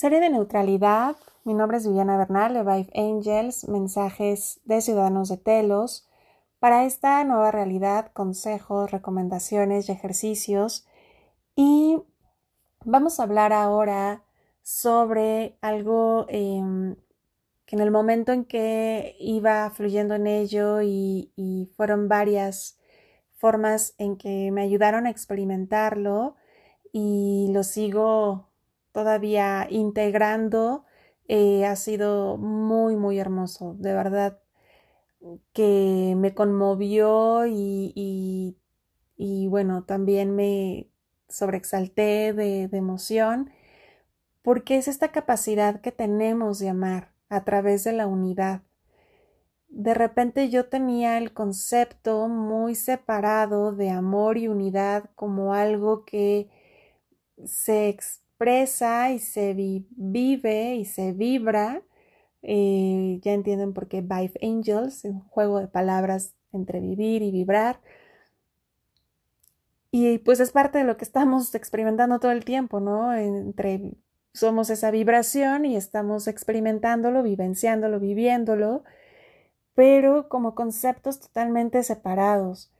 Serie de neutralidad. Mi nombre es Viviana Bernal de Vive Angels, mensajes de Ciudadanos de Telos. Para esta nueva realidad, consejos, recomendaciones y ejercicios. Y vamos a hablar ahora sobre algo em, que en el momento en que iba fluyendo en ello y, y fueron varias formas en que me ayudaron a experimentarlo y lo sigo todavía integrando, eh, ha sido muy, muy hermoso, de verdad que me conmovió y, y, bueno, también me sobreexalté de, de emoción, porque es esta capacidad que tenemos de amar a través de la unidad. De repente yo tenía el concepto muy separado de amor y unidad como algo que se expresa y se vive y se vibra. Eh, ya entienden por qué Vive Angels, un juego de palabras entre vivir y vibrar. Y pues es parte de lo que estamos experimentando todo el tiempo, ¿no? Entre somos esa vibración y estamos experimentándolo, vivenciándolo, viviéndolo, pero como conceptos totalmente separados.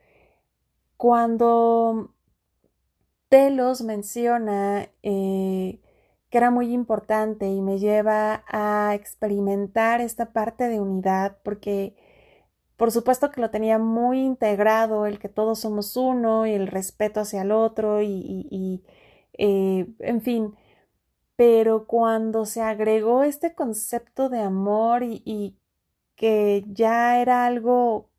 Cuando Telos menciona eh, que era muy importante y me lleva a experimentar esta parte de unidad porque por supuesto que lo tenía muy integrado el que todos somos uno y el respeto hacia el otro y, eh, en fin. Pero cuando se agregó este concepto de amor y, y que ya era algo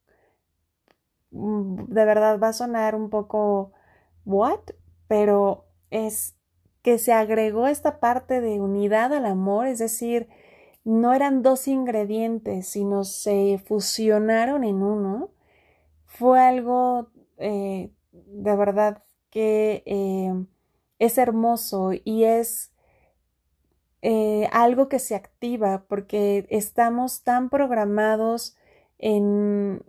mm, de verdad va a sonar un poco what pero es que se agregó esta parte de unidad al amor, es decir, no eran dos ingredientes, sino se fusionaron en uno, fue algo eh, de verdad que eh, es hermoso y es eh, algo que se activa porque estamos tan programados en,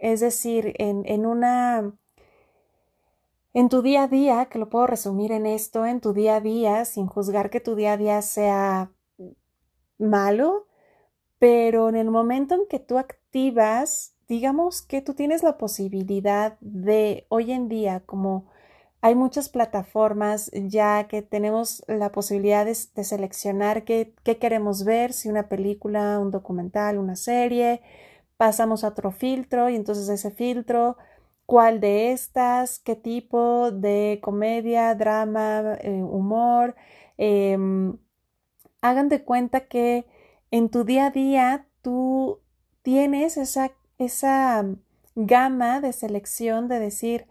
es decir, en, en una en tu día a día, que lo puedo resumir en esto, en tu día a día, sin juzgar que tu día a día sea malo, pero en el momento en que tú activas, digamos que tú tienes la posibilidad de hoy en día, como hay muchas plataformas ya que tenemos la posibilidad de, seleccionar qué, qué queremos ver, si una película, un documental, una serie, pasamos a otro filtro y entonces ese filtro cuál de estas, qué tipo de comedia, drama, eh, humor. Em, hagan de cuenta que en tu día a día tú tienes esa, esa gama de selección de decir,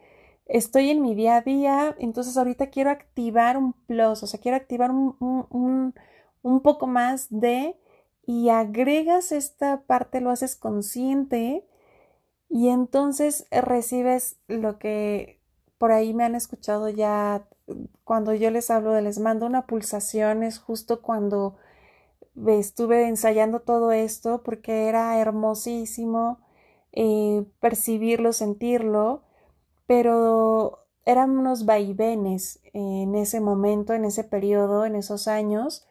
estoy en mi día a día, entonces ahorita quiero activar un plus, o sea, quiero activar un, un, un poco más de y agregas esta parte, lo haces consciente y entonces eh, recibes lo que por ahí me han escuchado ya cuando yo les hablo de les mando una pulsación, es justo cuando estuve ensayando todo esto porque era hermosísimo eh, percibirlo, sentirlo, pero eran unos vaivenes en ese momento, en ese periodo, en esos años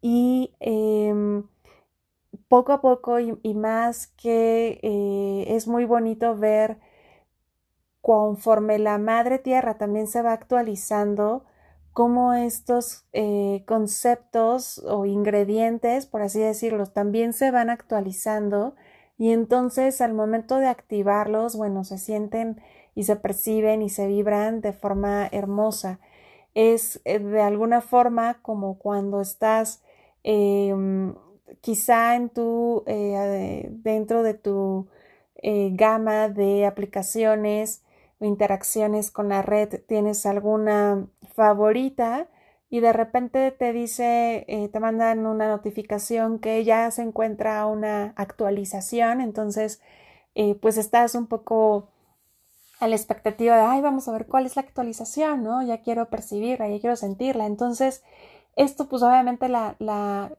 y em, poco a poco y, más que eh, es muy bonito ver conforme la madre tierra también se va actualizando, cómo estos eh, conceptos o ingredientes, por así decirlo, también se van actualizando y entonces al momento de activarlos, bueno, se sienten y se perciben y se vibran de forma hermosa. Es eh, de alguna forma como cuando estás em, quizá en tu, eh, dentro de tu eh, gama de aplicaciones o interacciones con la red tienes alguna favorita y de repente te dice, eh, te mandan una notificación que ya se encuentra una actualización, entonces pues estás un poco a la expectativa de, ay, vamos a ver cuál es la actualización, ¿no? Ya quiero percibirla, ya quiero sentirla. Entonces, esto pues obviamente la, la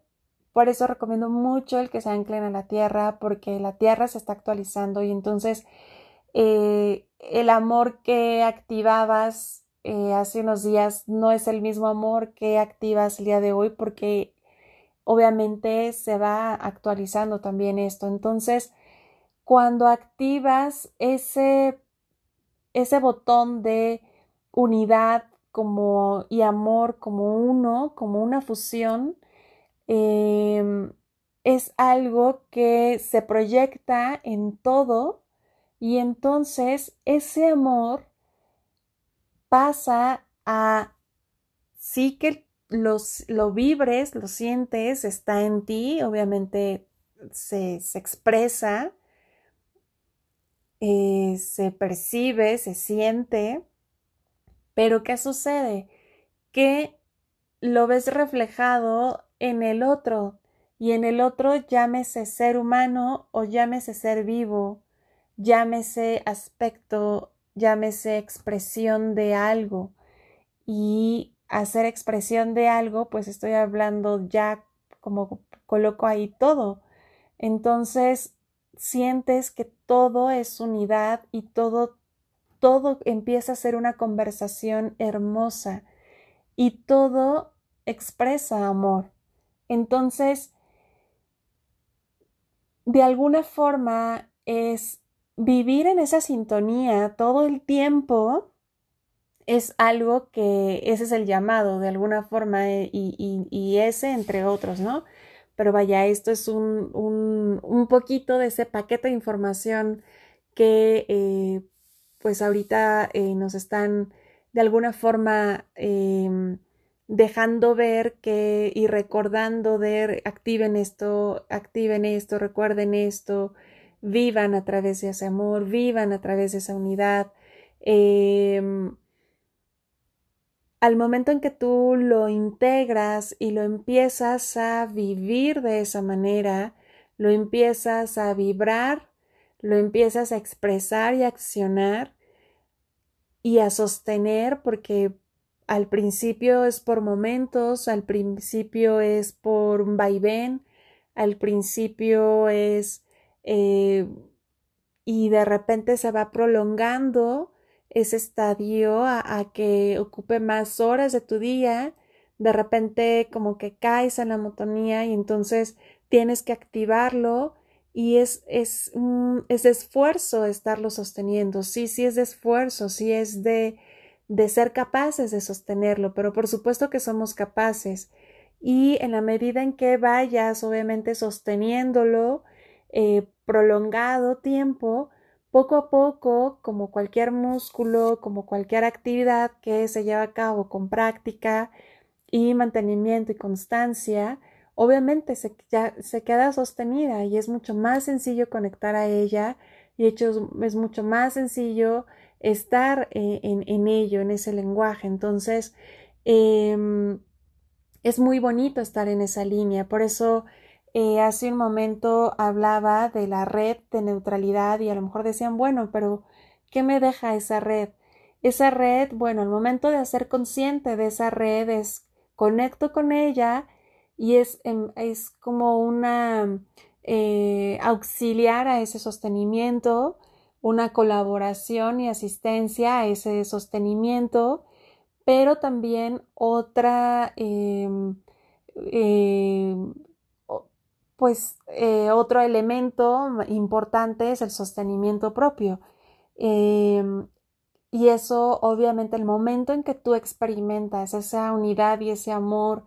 por eso recomiendo mucho el que se anclen a la tierra, porque la tierra se está actualizando y entonces eh, el amor que activabas eh, hace unos días no es el mismo amor que activas el día de hoy, porque obviamente se va actualizando también esto. Entonces, cuando activas ese, ese botón de unidad como, y amor como uno, como una fusión, em, es algo que se proyecta en todo y entonces ese amor pasa a sí que los, lo vibres, lo sientes, está en ti, obviamente se, expresa, eh, se percibe, se siente, pero ¿qué sucede? Que lo ves reflejado en el otro y en el otro llámese ser humano o llámese ser vivo, llámese aspecto, llámese expresión de algo y hacer expresión de algo, pues estoy hablando ya como coloco ahí todo. Entonces, sientes que todo es unidad y todo, todo empieza a ser una conversación hermosa y todo expresa amor. Entonces, de alguna forma es vivir en esa sintonía todo el tiempo es algo que ese es el llamado de alguna forma eh, y, ese entre otros, ¿no? Pero vaya, esto es un, un, poquito de ese paquete de información que eh, pues ahorita eh, nos están de alguna forma em, dejando ver que y recordando de activen esto, activen esto, recuerden esto, vivan a través de ese amor, vivan a través de esa unidad. Em, al momento en que tú lo integras y lo empiezas a vivir de esa manera, lo empiezas a vibrar, lo empiezas a expresar y accionar y a sostener porque al principio es por momentos, al principio es por un vaivén, al principio es eh, y de repente se va prolongando ese estadio a, que ocupe más horas de tu día, de repente como que caes en la monotonía y entonces tienes que activarlo y es, es, es esfuerzo estarlo sosteniendo. Sí, sí es de esfuerzo, sí es de, de ser capaces de sostenerlo, pero por supuesto que somos capaces. Y en la medida en que vayas, obviamente, sosteniéndolo eh, prolongado tiempo, poco a poco, como cualquier músculo, como cualquier actividad que se lleva a cabo con práctica y mantenimiento y constancia, obviamente se, se queda sostenida y es mucho más sencillo conectar a ella y hecho es, mucho más sencillo estar eh, en, ello, en ese lenguaje. Entonces, em, es muy bonito estar en esa línea. Por eso eh, hace un momento hablaba de la red de neutralidad y a lo mejor decían, bueno, pero ¿qué me deja esa red? Esa red, bueno, al momento de ser consciente de esa red es conecto con ella y es, em, es como una eh, auxiliar a ese sostenimiento, una colaboración y asistencia a ese sostenimiento, pero también otra em, em, pues eh, otro elemento importante es el sostenimiento propio. Em, y eso, obviamente, el momento en que tú experimentas esa unidad y ese amor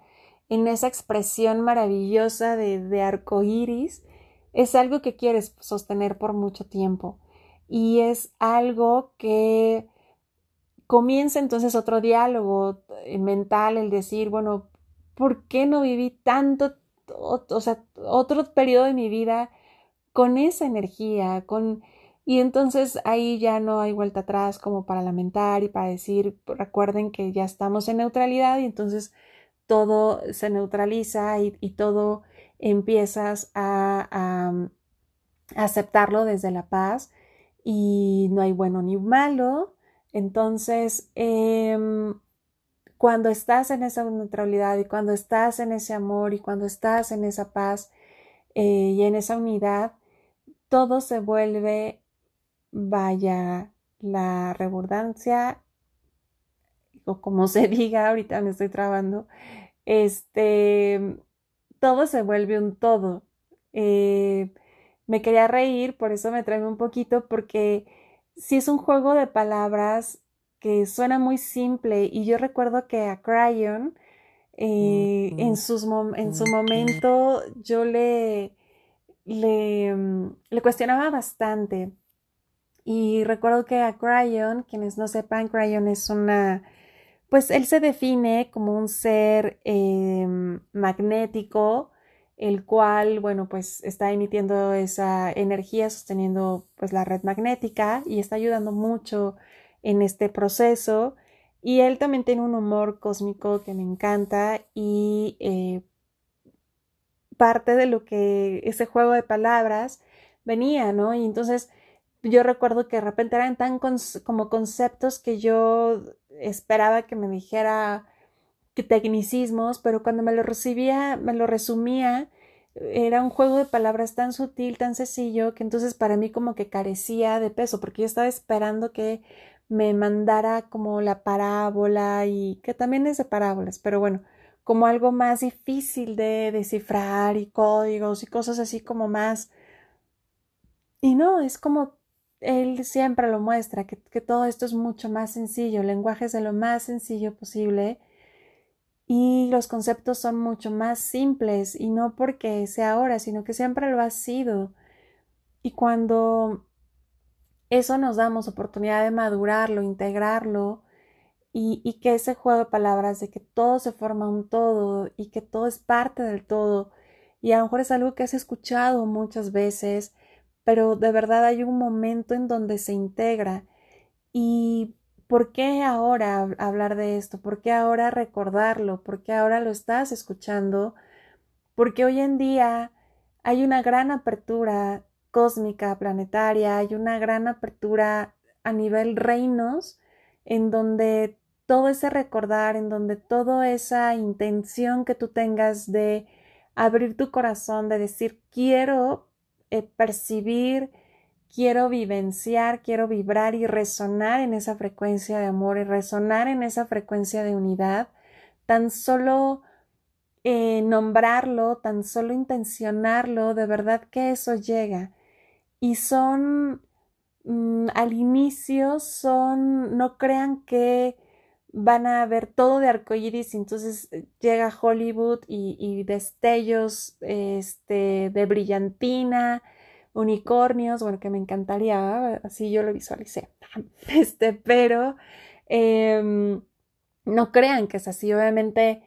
en esa expresión maravillosa de, de arco iris, es algo que quieres sostener por mucho tiempo. Y es algo que comienza entonces otro diálogo eh, mental, el decir, bueno, ¿por qué no viví tanto o, sea, otro periodo de mi vida con esa energía, con... Y entonces ahí ya no hay vuelta atrás como para lamentar y para decir, recuerden que ya estamos en neutralidad y entonces todo se neutraliza y, todo empiezas a, aceptarlo desde la paz y no hay bueno ni malo. Entonces, em, cuando estás en esa neutralidad y cuando estás en ese amor y cuando estás en esa paz eh, y en esa unidad, todo se vuelve, vaya, la redundancia, o como se diga, ahorita me estoy trabando, este, todo se vuelve un todo. Eh, me quería reír, por eso me trae un poquito, porque si es un juego de palabras que suena muy simple y yo recuerdo que a Cryon eh, en, sus en su momento yo le, le, mm, le cuestionaba bastante. Y recuerdo que a Cryon, quienes no sepan, Cryon es una pues él se define como un ser em, magnético, el cual, bueno, pues está emitiendo esa energía, sosteniendo pues la red magnética y está ayudando mucho en este proceso. Y él también tiene un humor cósmico que me encanta y eh, parte de lo que ese juego de palabras venía, ¿no? Y entonces yo recuerdo que de repente eran tan como conceptos que yo esperaba que me dijera tecnicismos, pero cuando me lo recibía, me lo resumía, era un juego de palabras tan sutil, tan sencillo, que entonces para mí como que carecía de peso, porque yo estaba esperando que me mandara como la parábola y que también es de parábolas, pero bueno, como algo más difícil de descifrar y códigos y cosas así como más... Y no, es como él siempre lo muestra, que, todo esto es mucho más sencillo, el lenguaje es de lo más sencillo posible y los conceptos son mucho más simples y no porque sea ahora, sino que siempre lo ha sido. Y cuando eso nos damos oportunidad de madurarlo, integrarlo y, y que ese juego de palabras de que todo se forma un todo y que todo es parte del todo y a lo mejor es algo que has escuchado muchas veces, pero de verdad hay un momento en donde se integra. ¿Y por qué ahora hablar de esto? ¿Por qué ahora recordarlo? ¿Por qué ahora lo estás escuchando? Porque hoy en día hay una gran apertura cósmica, planetaria, hay una gran apertura a nivel reinos, en donde todo ese recordar, en donde toda esa intención que tú tengas de abrir tu corazón, de decir quiero eh, percibir, quiero vivenciar, quiero vibrar y resonar en esa frecuencia de amor y resonar en esa frecuencia de unidad, tan solo eh, nombrarlo, tan solo intencionarlo, de verdad que eso llega. Y son, mm, al inicio, son, no crean que van a ver todo de arcoíris entonces eh, llega Hollywood y, destellos este, de brillantina, unicornios, bueno, que me encantaría, así yo lo visualicé, este, pero em, no crean que es así, obviamente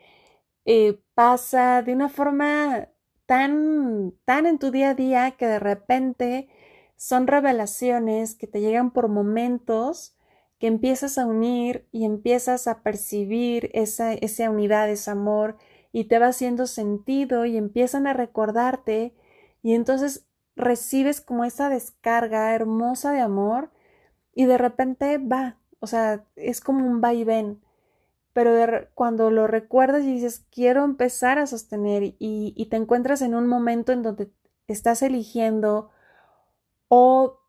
eh, pasa de una forma tan, tan en tu día a día que de repente son revelaciones que te llegan por momentos que empiezas a unir y empiezas a percibir esa, esa unidad, ese amor, y te va haciendo sentido y empiezan a recordarte, y entonces recibes como esa descarga hermosa de amor, y de repente va, o sea, es como un va y ven, pero cuando lo recuerdas y dices, quiero empezar a sostener, y, y te encuentras en un momento en donde estás eligiendo o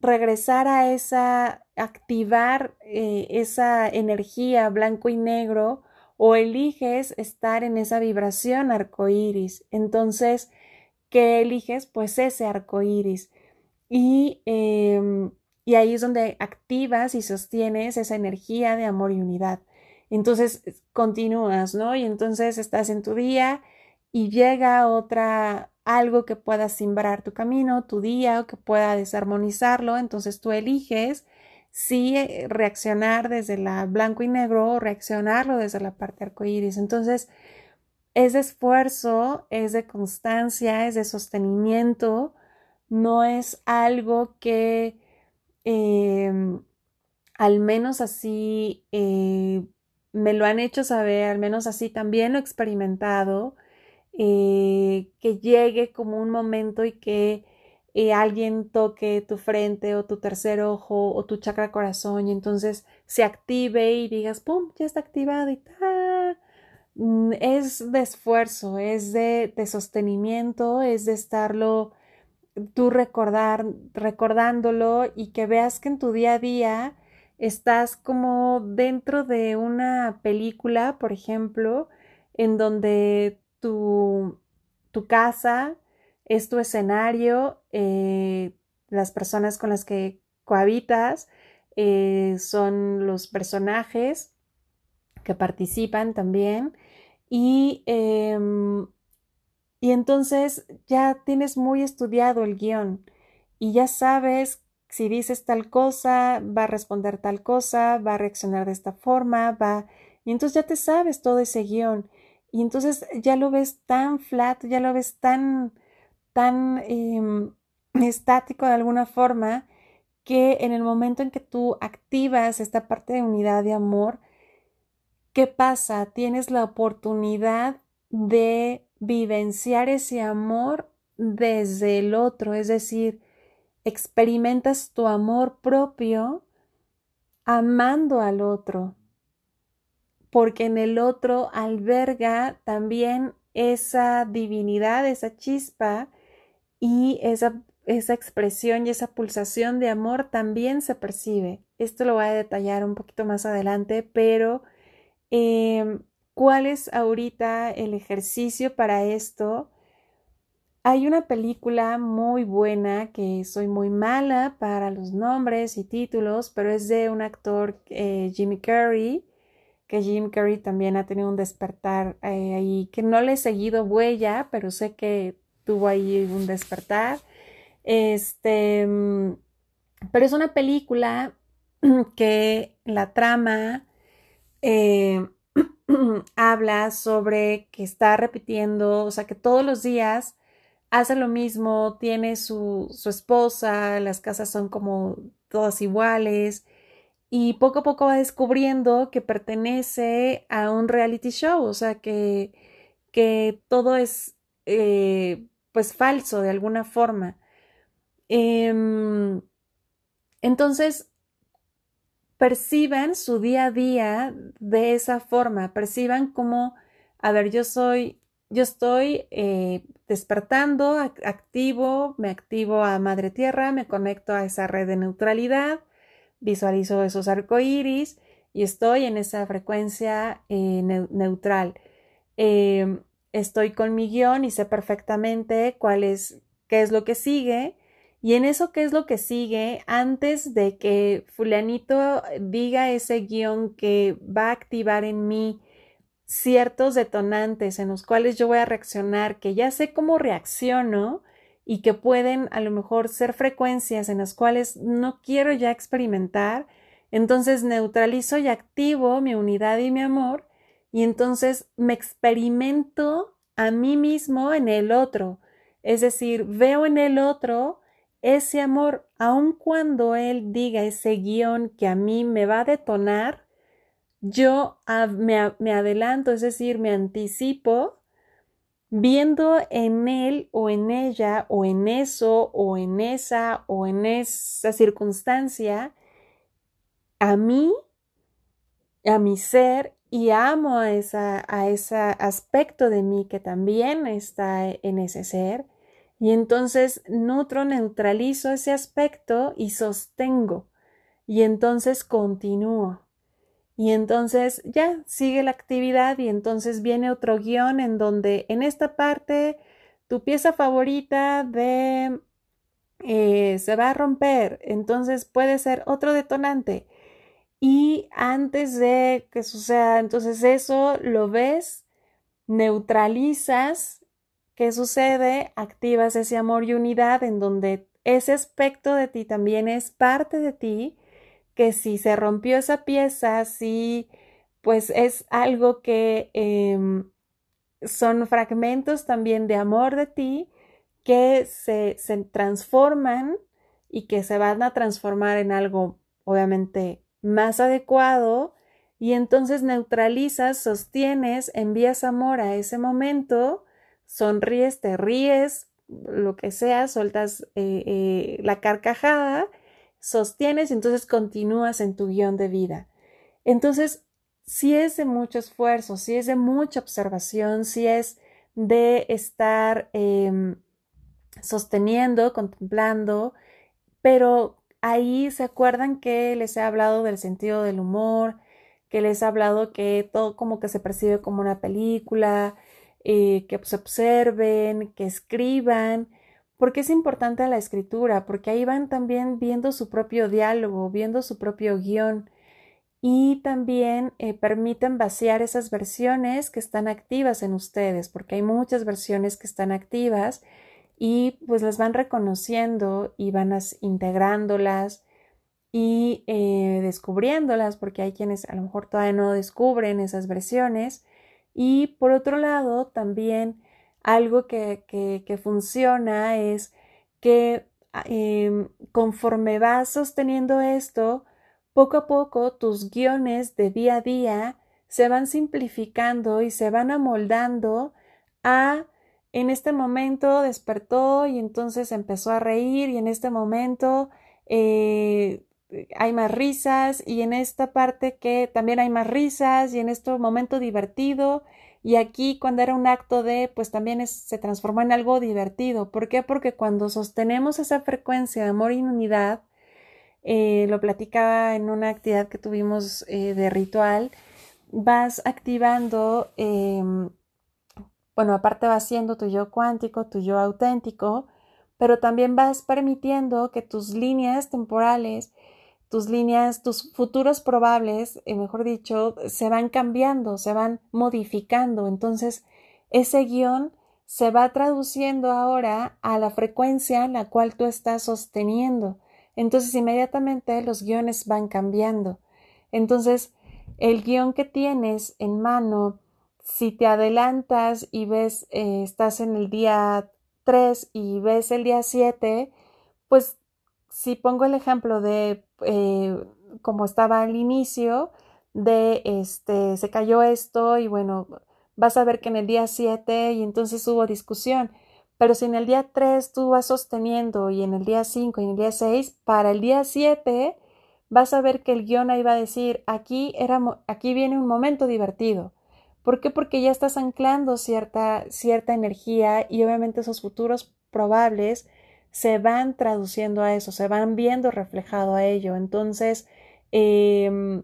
regresar a esa, activar eh, esa energía blanco y negro o eliges estar en esa vibración arcoíris. Entonces, ¿qué eliges? Pues ese arcoíris. Y, em, y ahí es donde activas y sostienes esa energía de amor y unidad. Entonces continúas, ¿no? Y entonces estás en tu día y llega otra algo que pueda simbrar tu camino, tu día, o que pueda desarmonizarlo, entonces tú eliges si eh, reaccionar desde la blanco y negro o reaccionarlo desde la parte arcoíris. Entonces, es de esfuerzo, es de constancia, es de sostenimiento, no es algo que em, al menos así eh, me lo han hecho saber, al menos así también lo he experimentado eh, que llegue como un momento y que eh, alguien toque tu frente o tu tercer ojo o tu chakra corazón y entonces se active y digas, ¡pum!, ya está activado y ta. Mm, es de esfuerzo, es de, de sostenimiento, es de estarlo tú recordar, recordándolo y que veas que en tu día a día estás como dentro de una película, por ejemplo, en donde tu, tu casa, es tu escenario, eh, las personas con las que cohabitas eh, son los personajes que participan también y, em, y entonces ya tienes muy estudiado el guion y ya sabes si dices tal cosa, va a responder tal cosa, va a reaccionar de esta forma, va... Y entonces ya te sabes todo ese guion. Y entonces ya lo ves tan flat, ya lo ves tan, tan em, estático de alguna forma, que en el momento en que tú activas esta parte de unidad de amor, ¿qué pasa? Tienes la oportunidad de vivenciar ese amor desde el otro, es decir, experimentas tu amor propio amando al otro, porque en el otro alberga también esa divinidad, esa chispa y esa, esa expresión y esa pulsación de amor también se percibe. Esto lo voy a detallar un poquito más adelante, pero em, ¿cuál es ahorita el ejercicio para esto? Hay una película muy buena que soy muy mala para los nombres y títulos, pero es de un actor, eh, Jimmy Carrey, que Jim Carrey también ha tenido un despertar eh, ahí, que no le he seguido huella, pero sé que tuvo ahí un despertar. Este, mm, pero es una película que la trama eh, habla sobre que está repitiendo, o sea, que todos los días hace lo mismo, tiene su, su esposa, las casas son como todas iguales y poco a poco va descubriendo que pertenece a un reality show, o sea que, que todo es eh, pues falso de alguna forma. Em, entonces, perciban su día a día de esa forma, perciban como, a ver, yo soy, yo estoy eh, despertando, activo, me activo a Madre Tierra, me conecto a esa red de neutralidad, visualizo esos arcoíris y estoy en esa frecuencia eh, neutral. Em, estoy con mi guion y sé perfectamente cuál es, qué es lo que sigue. Y en eso, qué es lo que sigue, antes de que fulanito diga ese guion que va a activar en mí ciertos detonantes en los cuales yo voy a reaccionar, que ya sé cómo reacciono y que pueden a lo mejor ser frecuencias en las cuales no quiero ya experimentar, entonces neutralizo y activo mi unidad y mi amor y entonces me experimento a mí mismo en el otro, es decir, veo en el otro ese amor, aun cuando él diga ese guion que a mí me va a detonar, yo me, adelanto, es decir, me anticipo viendo en él o en ella o en eso o en esa o en esa circunstancia a mí, a mi ser y amo a, esa, a ese aspecto de mí que también está en ese ser y entonces nutro, neutralizo ese aspecto y sostengo y entonces continúo. Y entonces ya sigue la actividad y entonces viene otro guion en donde en esta parte tu pieza favorita de eh, se va a romper, entonces puede ser otro detonante. Y antes de que suceda, entonces eso lo ves, neutralizas, ¿qué sucede? Activas ese amor y unidad en donde ese aspecto de ti también es parte de ti que si se rompió esa pieza, si pues es algo que em, son fragmentos también de amor de ti que se, se transforman y que se van a transformar en algo obviamente más adecuado y entonces neutralizas, sostienes, envías amor a ese momento, sonríes, te ríes, lo que sea, sueltas eh, eh, la carcajada sostienes y entonces continúas en tu guion de vida. Entonces, si es de mucho esfuerzo, si es de mucha observación, si es de estar em, sosteniendo, contemplando, pero ahí se acuerdan que les he hablado del sentido del humor, que les he hablado que todo como que se percibe como una película, eh, que se observen, que escriban. Porque es importante la escritura? Porque ahí van también viendo su propio diálogo, viendo su propio guion y también eh, permiten vaciar esas versiones que están activas en ustedes, porque hay muchas versiones que están activas y pues las van reconociendo y van integrándolas y eh, descubriéndolas, porque hay quienes a lo mejor todavía no descubren esas versiones. Y por otro lado, también algo que, que, funciona es que em, conforme vas sosteniendo esto, poco a poco tus guiones de día a día se van simplificando y se van amoldando a en este momento despertó y entonces empezó a reír y en este momento eh, hay más risas y en esta parte que también hay más risas y en este momento divertido y aquí cuando era un acto de pues también se transformó en algo divertido. ¿Por qué? Porque cuando sostenemos esa frecuencia de amor y unidad, eh, lo platicaba en una actividad que tuvimos eh, de ritual, vas activando, em, bueno, aparte vas siendo tu yo cuántico, tu yo auténtico, pero también vas permitiendo que tus líneas temporales, tus líneas, tus futuros probables, eh, mejor dicho, se van cambiando, se van modificando. Entonces, ese guion se va traduciendo ahora a la frecuencia en la cual tú estás sosteniendo. Entonces inmediatamente los guiones van cambiando. Entonces, el guion que tienes en mano, si te adelantas y ves, eh, estás en el día 3 y ves el día 7, pues si pongo el ejemplo de eh, como estaba al inicio, de este, se cayó esto y bueno, vas a ver que en el día 7 y entonces hubo discusión. Pero si en el día 3 tú vas sosteniendo y en el día 5 y en el día 6, para el día 7 vas a ver que el guion ahí va a decir, aquí, era, aquí viene un momento divertido. ¿Por qué? Porque ya estás anclando cierta, cierta energía y obviamente esos futuros probables se van traduciendo a eso, se van viendo reflejado a ello. Entonces, em,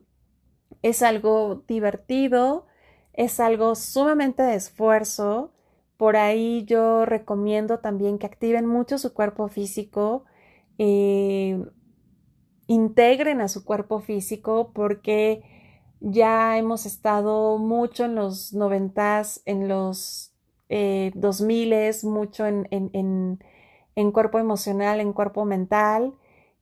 es algo divertido, es algo sumamente de esfuerzo, por ahí yo recomiendo también que activen mucho su cuerpo físico, eh, integren a su cuerpo físico porque ya hemos estado mucho en los noventas, en los eh, dos miles, mucho en, en, cuerpo emocional, en cuerpo mental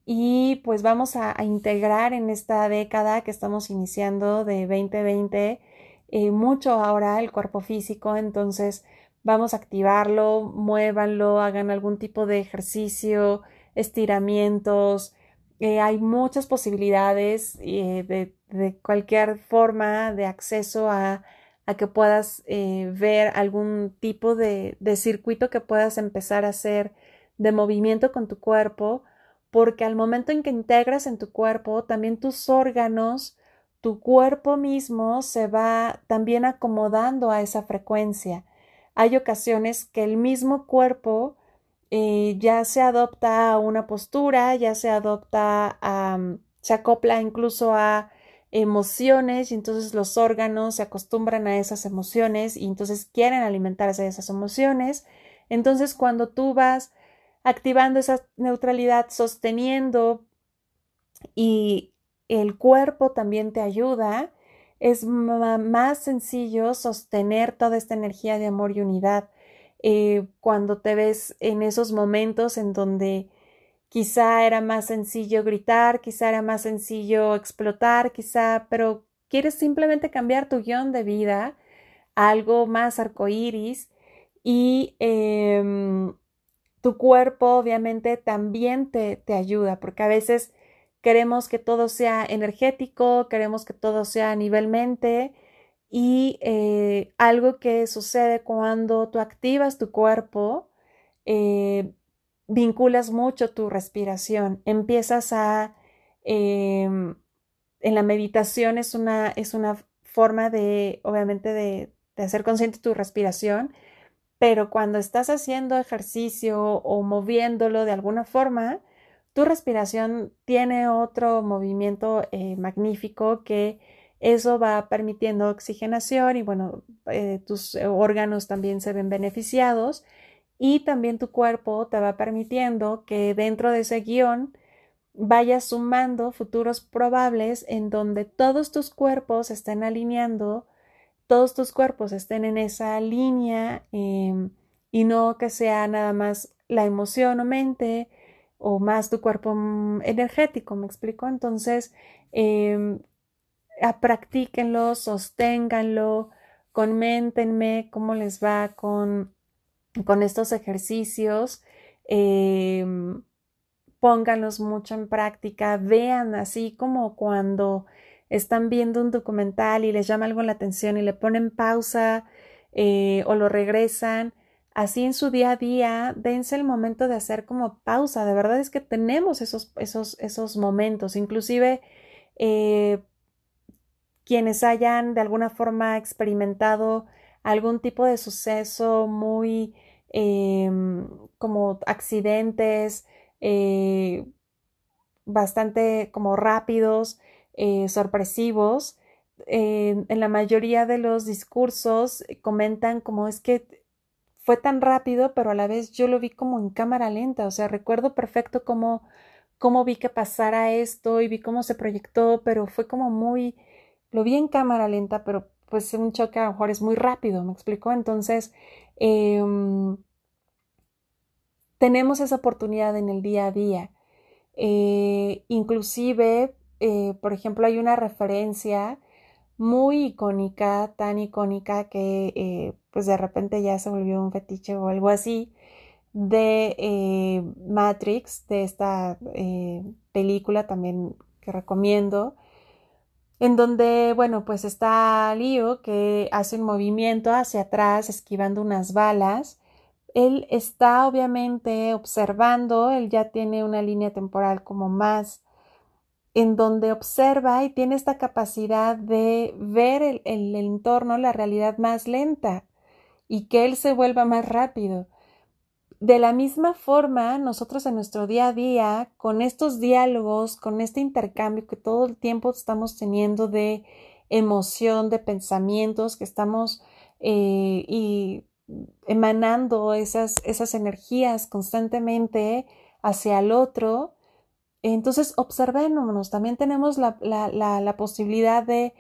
y pues vamos a, integrar en esta década que estamos iniciando de 2020 eh, mucho ahora el cuerpo físico, entonces vamos a activarlo, muévanlo, hagan algún tipo de ejercicio, estiramientos. Eh, hay muchas posibilidades eh, de, cualquier forma de acceso a, que puedas ver algún tipo de, de circuito que puedas empezar a hacer de movimiento con tu cuerpo, porque al momento en que integras en tu cuerpo, también tus órganos, tu cuerpo mismo se va también acomodando a esa frecuencia hay ocasiones que el mismo cuerpo eh, ya se adopta a una postura, ya se adopta a, mm, se acopla incluso a emociones y entonces los órganos se acostumbran a esas emociones y entonces quieren alimentarse de esas emociones. Entonces cuando tú vas activando esa neutralidad, sosteniendo y el cuerpo también te ayuda, es más sencillo sostener toda esta energía de amor y unidad. Eh, cuando te ves en esos momentos en donde quizá era más sencillo gritar, quizá era más sencillo explotar, quizá, pero quieres simplemente cambiar tu guion de vida a algo más arcoíris y em, tu cuerpo obviamente también te, te ayuda, porque a veces queremos que todo sea energético, queremos que todo sea a nivel mente y eh, algo que sucede cuando tú activas tu cuerpo, eh, vinculas mucho tu respiración, empiezas a, em, en la meditación es una, es una forma de, obviamente, de, de hacer consciente tu respiración, pero cuando estás haciendo ejercicio o moviéndolo de alguna forma, tu respiración tiene otro movimiento eh, magnífico que Eso va permitiendo oxigenación y bueno, eh, tus órganos también se ven beneficiados y también tu cuerpo te va permitiendo que dentro de ese guion vayas sumando futuros probables en donde todos tus cuerpos estén alineando, todos tus cuerpos estén en esa línea em, y no que sea nada más la emoción o mente o más tu cuerpo mm, energético, ¿me explico? Entonces, eh, practíquenlo, sosténganlo, coméntenme cómo les va con, con estos ejercicios. Em, pónganlos mucho en práctica, vean así como cuando están viendo un documental y les llama algo la atención y le ponen pausa eh, o lo regresan así en su día a día, dense el momento de hacer como pausa. De verdad es que tenemos esos, esos, esos momentos. Inclusive eh, quienes hayan de alguna forma experimentado algún tipo de suceso muy em, como accidentes eh, bastante como rápidos, eh, sorpresivos. en la mayoría de los discursos comentan como es que fue tan rápido, pero a la vez yo lo vi como en cámara lenta, o sea, recuerdo perfecto cómo, cómo vi que pasara esto y vi cómo se proyectó, pero fue como muy, lo vi en cámara lenta, pero pues un choque a lo mejor es muy rápido, ¿me explicó? Entonces, em, tenemos esa oportunidad en el día a día. Eh, inclusive, eh, por ejemplo, hay una referencia muy icónica, tan icónica que eh, pues de repente ya se volvió un fetiche o algo así, de eh, Matrix, de esta película también que recomiendo, en donde, bueno, pues está Leo que hace un movimiento hacia atrás esquivando unas balas. Él está obviamente observando, él ya tiene una línea temporal como más en donde observa y tiene esta capacidad de ver el, entorno, la realidad más lenta y que él se vuelva más rápido. De la misma forma, nosotros en nuestro día a día, con estos diálogos, con este intercambio que todo el tiempo estamos teniendo de emoción, de pensamientos, que estamos eh, y emanando esas, esas energías constantemente hacia el otro, entonces, observémonos. También tenemos la, la, posibilidad de,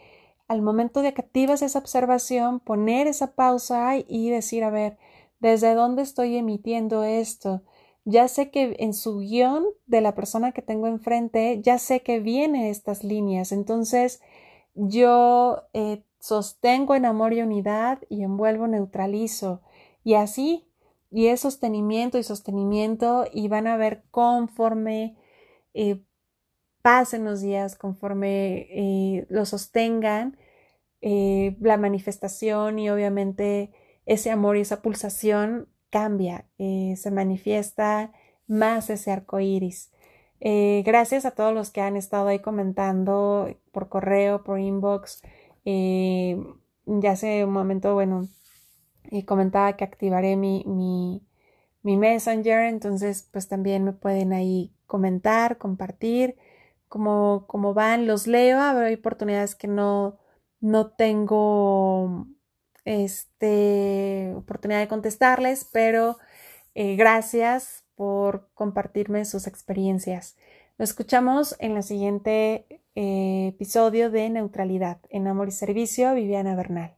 al momento de que activas esa observación, poner esa pausa y decir, a ver, ¿desde dónde estoy emitiendo esto? Ya sé que en su guion de la persona que tengo enfrente, ya sé que vienen estas líneas. Entonces, yo eh, sostengo en amor y unidad y envuelvo, neutralizo. Y así, y es sostenimiento y sostenimiento, y van a ver conforme eh, pasen los días conforme eh, lo sostengan, eh, la manifestación y obviamente ese amor y esa pulsación cambia, se manifiesta más ese arco iris. gracias a todos los que han estado ahí comentando por correo, por inbox. ya hace un momento, bueno, comentaba que activaré mi, mi, mi Messenger, entonces pues también me pueden ahí comentar, compartir, cómo, cómo van, los leo, hay oportunidades que no, no tengo este, oportunidad de contestarles, pero eh, gracias por compartirme sus experiencias. Nos escuchamos en el siguiente eh, episodio de Neutralidad en Amor y Servicio, Viviana Bernal.